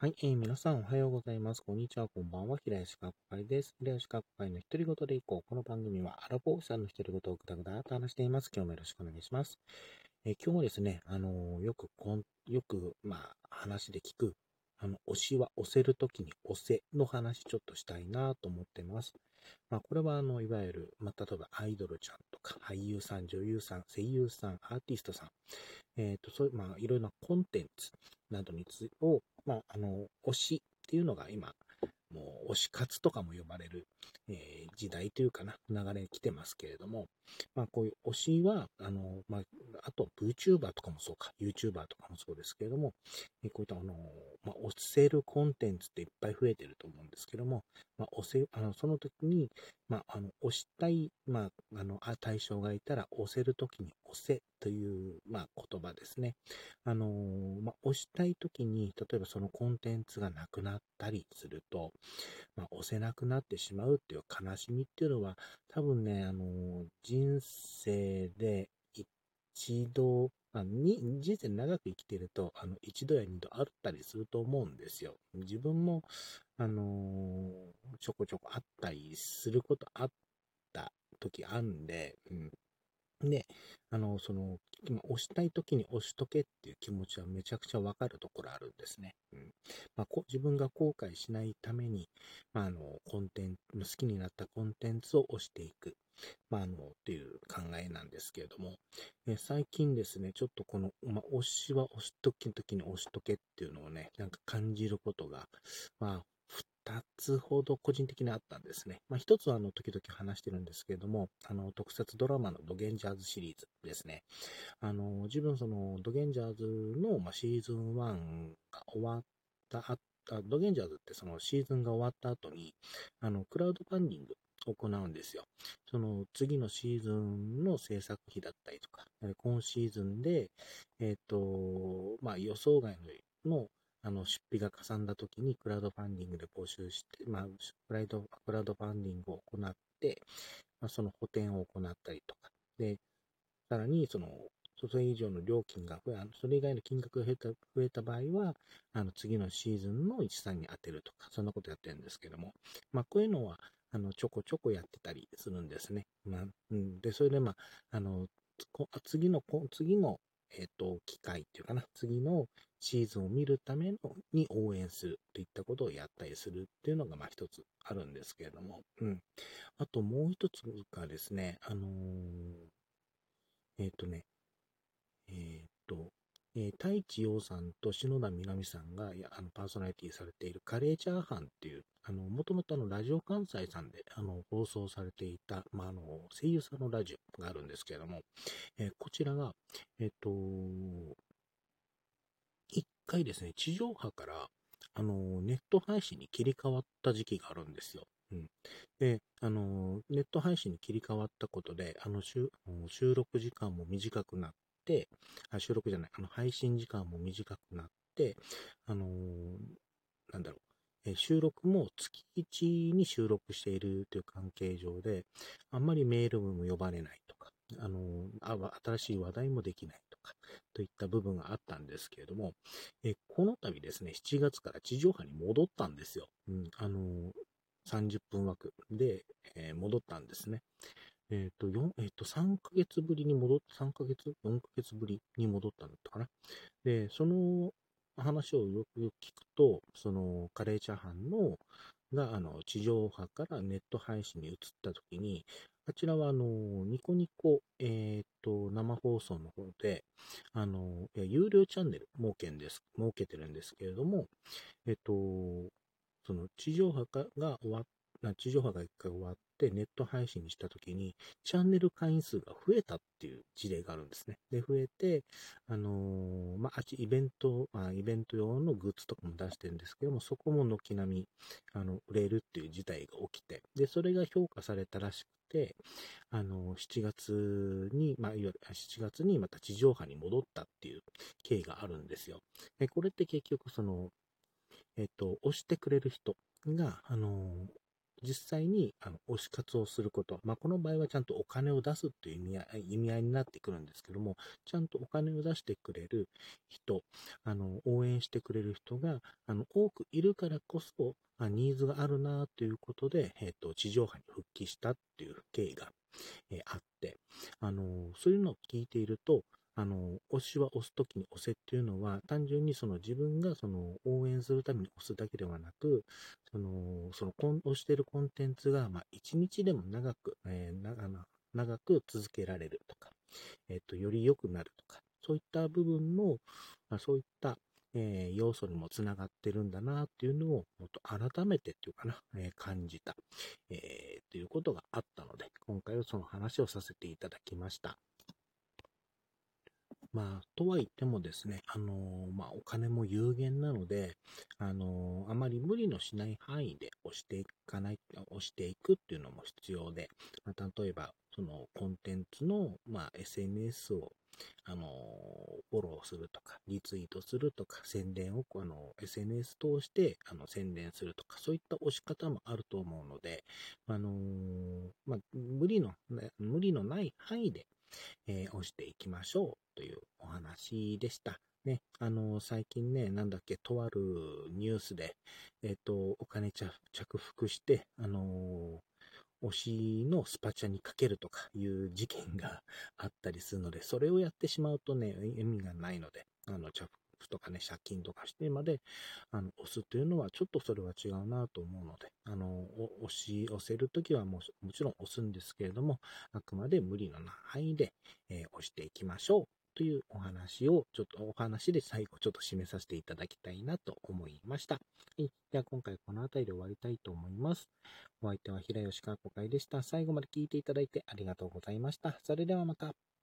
はい、えー皆さんおはようございます。こんにちは、こんばんは。平吉かっこ会です。平吉かっこ会の独り言でいこう。この番組はアラボーさんの独り言をぐだぐだと話しています。今日もよろしくお願いします。えー今日もですね、あのーよくこん、よく、まあ、話で聞く、あの、推しは押せるときに押せの話ちょっとしたいなと思ってます。まあ、これは、あの、いわゆる、まあ、例えばアイドルちゃんとか、俳優さん、女優さん、声優さん、アーティストさん、えっ、と、そういう、まあ、いろいろなコンテンツなどにつを、まあ、あの、推しっていうのが今、もう推し活とかも呼ばれる、えー時代というかな、流れに来てますけれども、まあこういう推しは、あの、まあ、あと VTuber とかもそうか、YouTuber とかもそうですけれども、こういったあの、まあ、推せるコンテンツっていっぱい増えてると思うんですけども、まあ、押せ、あの、その時に、まあ、あの、押したい、まあ、あの、対象がいたら、押せる時に押せという、まあ、言葉ですね。あのまあ、押したいときに、例えばそのコンテンツがなくなったりすると、まあ、押せなくなってしまうっていう悲しみっていうのは、多分ね、あのー人生で一度、あに人生長く生きてると、あの、一度や二度あったりすると思うんですよ。自分も、あのーちょこちょこあったりすることあった時あんで、うん。で、あの、その、押したい時に押しとけっていう気持ちはめちゃくちゃわかるところあるんですね。うん。まあ、こ自分が後悔しないために、まあ、あの、コンテンツ、好きになったコンテンツを押していく。まあ、あの、っていう考えなんですけれども、え最近ですね、ちょっとこの、まあ、押しは押しときの時に押しとけっていうのをね、なんか感じることが、まあ、二つほど個人的にあったんですね。まあ、一つはあの、時々話してるんですけれども、あの、特撮ドラマのドゲンジャーズシリーズですね。あの、自分その、ドゲンジャーズの、ま、シーズン1が終わったあ、ドゲンジャーズってそのシーズンが終わった後に、あの、クラウドファンディングを行うんですよ。その次のシーズンの制作費だったりとか、今シーズンで、えっ、と、まあ予想外ののあの出費がかさんだ時にクラウドファンディングで募集して、まあ、クラウドクラウドファンディングを行って、まあ、その補填を行ったりとか、で、さらにその、それ以上の料金が増え、それ以外の金額が増えた増えた場合は、あの次のシーズンの13に当てるとか、そんなことやってるんですけども、まあ、こういうのは、あの、ちょこちょこやってたりするんですね。まあ、うん、で、それで、まあ、あの、次の、次の、えっ、と、機会っていうかな、次のシーズンを見るためのに応援するといったことをやったりするっていうのが、まあ一つあるんですけれども、うん。あともう一つがですね、あのーえっ、とね、えっ、と、えー太一洋さんと篠田みなみさんがあのパーソナリティされているカレーチャーハンっていう、あの、もともとあの、ラジオ関西さんで、あの、放送されていた、まあ、あの、声優さんのラジオがあるんですけれども、えーこちらが、えっ、と、一回ですね、地上波から、あの、ネット配信に切り替わった時期があるんですよ。うん。で、あの、ネット配信に切り替わったことで、あの、収収録時間も短くなって、あ収録じゃない、あの、配信時間も短くなって、あのなんだろう、え収録も月1に収録しているという関係上で、あんまりメールも呼ばれないとか、あのあ新しい話題もできないとか、といった部分があったんですけれども、えこの度ですね、7月から地上波に戻ったんですよ。うん、あの30分枠で、え戻ったんですね。えっ、と、4、えっ、と、3ヶ月ぶりに戻っ、3ヶ月 ?4 ヶ月ぶりに戻ったのかな。で、その話をよくよく聞くと、そのカレーチャーハンの、が、あの、地上波からネット配信に移ったときに、あちらは、あの、ニコニコ、えっ、と、生放送の方で、あの、有料チャンネル設けんです、設けてるんですけれども、えっ、と、その地上波が終わっ地上波が一回終わってネット配信にしたときに、チャンネル会員数が増えたっていう事例があるんですね。で、増えて、あのーまあ、っちイベント、あイベント用のグッズとかも出してるんですけども、そこも軒並み、あの、売れるっていう事態が起きて、で、それが評価されたらしくて、あの、7月に、まあ、いわゆる7月にまた地上波に戻ったっていう経緯があるんですよ。で、これって結局その、えっと、押してくれる人が、あの、実際にあの推し活をすること、まあ、この場合はちゃんとお金を出すっていう意味合い意味合いになってくるんですけども、ちゃんとお金を出してくれる人、あの応援してくれる人があの多くいるからこそ、あニーズがあるなということで、えーと、地上波に復帰したっていう経緯が、えー、あって、あのそういうのを聞いていると、あの、推しは押すときに押せっていうのは、単純にその自分がその応援するために押すだけではなく、その、その押してるコンテンツが、まあ、一日でも長く、えー、長長く続けられるとか、えっ、ー、と、より良くなるとか、そういった部分の、まあ、そういった、えー、要素にもつながってるんだなっていうのを、もっと改めてっていうかな、えー、感じた、えー、ということがあったので、今回はその話をさせていただきました。まあ、とは言ってもですね、あのー、まあ、お金も有限なので、あのー、あまり無理のしない範囲で押していかない、押していくっていうのも必要で、まあ、例えば、そのコンテンツの、まあ、SNS を、あの、フォローするとか、リツイートするとか、宣伝を、あの、SNS 通して、あの、宣伝するとか、そういった押し方もあると思うので、あのまあ、無理の、無理のない範囲で、えー、押していきましょうというお話でした。ね、あの、最近ね、なんだっけ、とあるニュースで、えっ、ー、と、お金着服して、あの推しのスパチャにかけるとかいう事件があったりするので、それをやってしまうとね、意味がないので、あの、着とかね、借金とかしてまで、あの、押すというのは、ちょっとそれは違うなと思うので、あの、押し、押せるときはももちろん押すんですけれども、あくまで無理のない範囲で、えー、押していきましょう。というお話を、ちょっとお話で最後ちょっと締めさせていただきたいなと思いました。はい。では今回この辺りで終わりたいと思います。お相手は平吉川子会でした。最後まで聞いていただいてありがとうございました。それではまた。